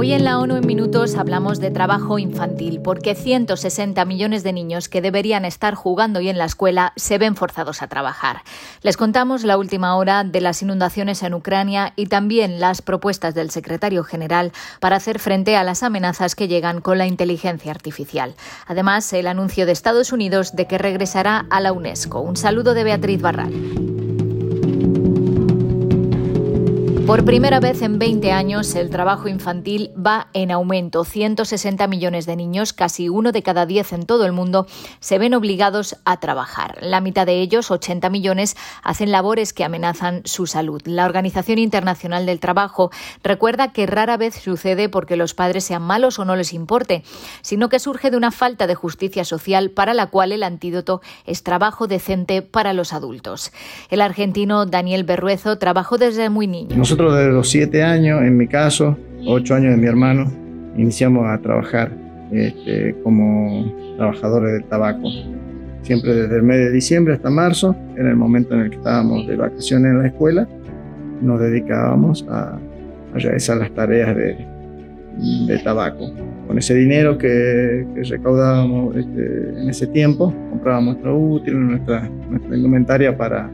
Hoy en la ONU en Minutos hablamos de trabajo infantil, porque 160 millones de niños que deberían estar jugando y en la escuela se ven forzados a trabajar. Les contamos la última hora de las inundaciones en Ucrania y también las propuestas del secretario general para hacer frente a las amenazas que llegan con la inteligencia artificial. Además, el anuncio de Estados Unidos de que regresará a la UNESCO. Un saludo de Beatriz Barral. Por primera vez en 20 años, el trabajo infantil va en aumento. 160 millones de niños, casi uno de cada diez en todo el mundo, se ven obligados a trabajar. La mitad de ellos, 80 millones, hacen labores que amenazan su salud. La Organización Internacional del Trabajo recuerda que rara vez sucede porque los padres sean malos o no les importe, sino que surge de una falta de justicia social para la cual el antídoto es trabajo decente para los adultos. El argentino Daniel Berruezo trabajó desde muy niño desde los siete años, en mi caso, ocho años de mi hermano, iniciamos a trabajar este, como trabajadores del tabaco. Siempre desde el mes de diciembre hasta marzo, era el momento en el que estábamos de vacaciones en la escuela, nos dedicábamos a, realizar las tareas de, de, tabaco. Con ese dinero que, recaudábamos este, en ese tiempo, comprábamos nuestro útil, nuestra, nuestra indumentaria para,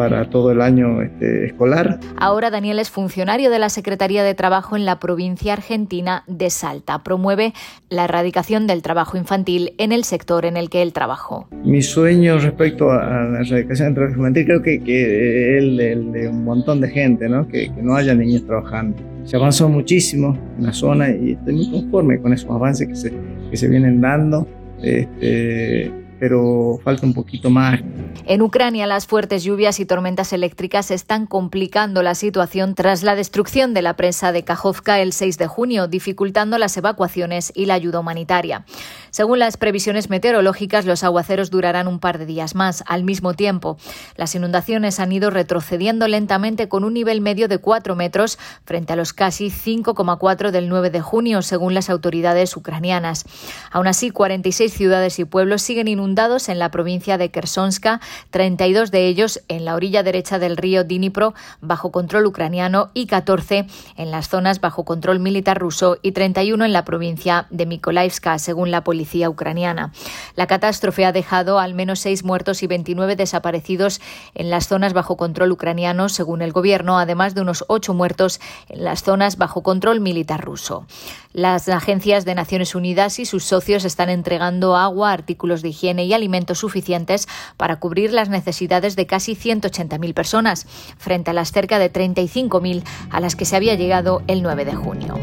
para todo el año este, escolar. Ahora Daniel es funcionario de la Secretaría de Trabajo en la provincia argentina de Salta. Promueve la erradicación del trabajo infantil en el sector en el que él trabajó. Mi sueño respecto a la erradicación del trabajo infantil creo que, que el, de un montón de gente, ¿no? Que, no haya niños trabajando. Se avanzó muchísimo en la zona y estoy muy conforme con esos avances que se, que se vienen dando. Este, pero falta un poquito más. En Ucrania, las fuertes lluvias y tormentas eléctricas están complicando la situación tras la destrucción de la presa de Kajovka el 6 de junio, dificultando las evacuaciones y la ayuda humanitaria. Según las previsiones meteorológicas, los aguaceros durarán un par de días más. Al mismo tiempo, las inundaciones han ido retrocediendo lentamente con un nivel medio de 4 metros frente a los casi 5,4 del 9 de junio, según las autoridades ucranianas. Aún así, 46 ciudades y pueblos siguen inundados en la provincia de Kersonska, 32 de ellos en la orilla derecha del río Dnipro bajo control ucraniano y 14 en las zonas bajo control militar ruso y 31 en la provincia de Mykolaievska, según la policía ucraniana. La catástrofe ha dejado al menos seis muertos y 29 desaparecidos en las zonas bajo control ucraniano, según el gobierno, además de unos ocho muertos en las zonas bajo control militar ruso. Las agencias de Naciones Unidas y sus socios están entregando agua, artículos de higiene y alimentos suficientes para cubrir las necesidades de casi 180.000 personas, frente a las cerca de 35.000 a las que se había llegado el 9 de junio.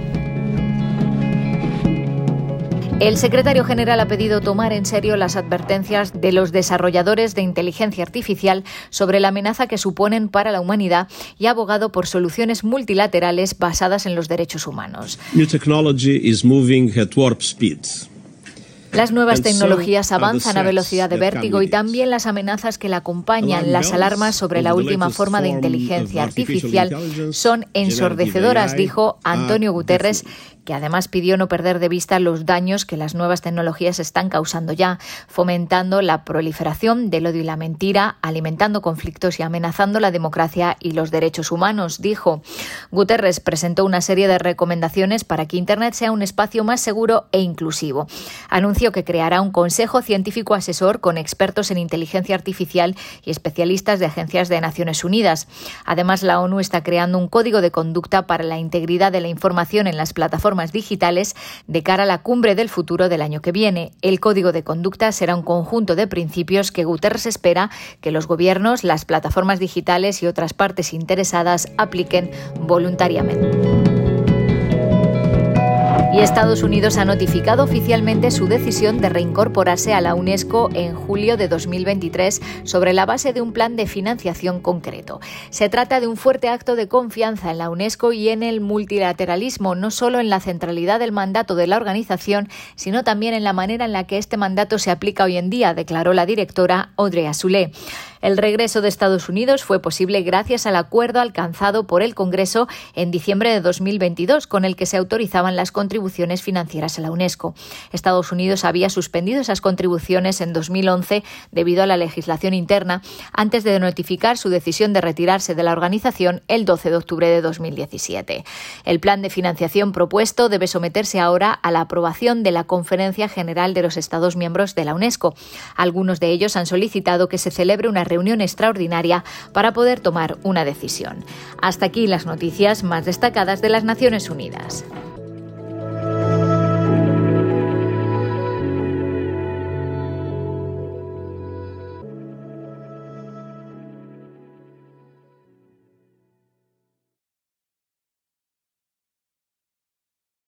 El secretario general ha pedido tomar en serio las advertencias de los desarrolladores de inteligencia artificial sobre la amenaza que suponen para la humanidad y ha abogado por soluciones multilaterales basadas en los derechos humanos. New technology is moving at warp speeds. Las nuevas tecnologías avanzan a velocidad de vértigo y también las amenazas que la acompañan. Las alarmas sobre la última forma de inteligencia artificial son ensordecedoras, dijo Antonio Guterres, que además pidió no perder de vista los daños que las nuevas tecnologías están causando ya, fomentando la proliferación del odio y la mentira, alimentando conflictos y amenazando la democracia y los derechos humanos, dijo. Guterres presentó una serie de recomendaciones para que Internet sea un espacio más seguro e inclusivo. Anunció que creará un consejo científico asesor con expertos en inteligencia artificial y especialistas de agencias de Naciones Unidas. Además, la ONU está creando un código de conducta para la integridad de la información en las plataformas digitales de cara a la cumbre del futuro del año que viene. El código de conducta será un conjunto de principios que Guterres espera que los gobiernos, las plataformas digitales y otras partes interesadas apliquen voluntariamente. Y Estados Unidos ha notificado oficialmente su decisión de reincorporarse a la UNESCO en julio de 2023 sobre la base de un plan de financiación concreto. Se trata de un fuerte acto de confianza en la UNESCO y en el multilateralismo, no solo en la centralidad del mandato de la organización, sino también en la manera en la que este mandato se aplica hoy en día, declaró la directora Audrey Azoulay. El regreso de Estados Unidos fue posible gracias al acuerdo alcanzado por el Congreso en diciembre de 2022, con el que se autorizaban las contribuciones financieras a la UNESCO. Estados Unidos había suspendido esas contribuciones en 2011 debido a la legislación interna, antes de notificar su decisión de retirarse de la organización el 12 de octubre de 2017. El plan de financiación propuesto debe someterse ahora a la aprobación de la Conferencia General de los Estados miembros de la UNESCO. Algunos de ellos han solicitado que se celebre una reunión extraordinaria para poder tomar una decisión. Hasta aquí las noticias más destacadas de las Naciones Unidas.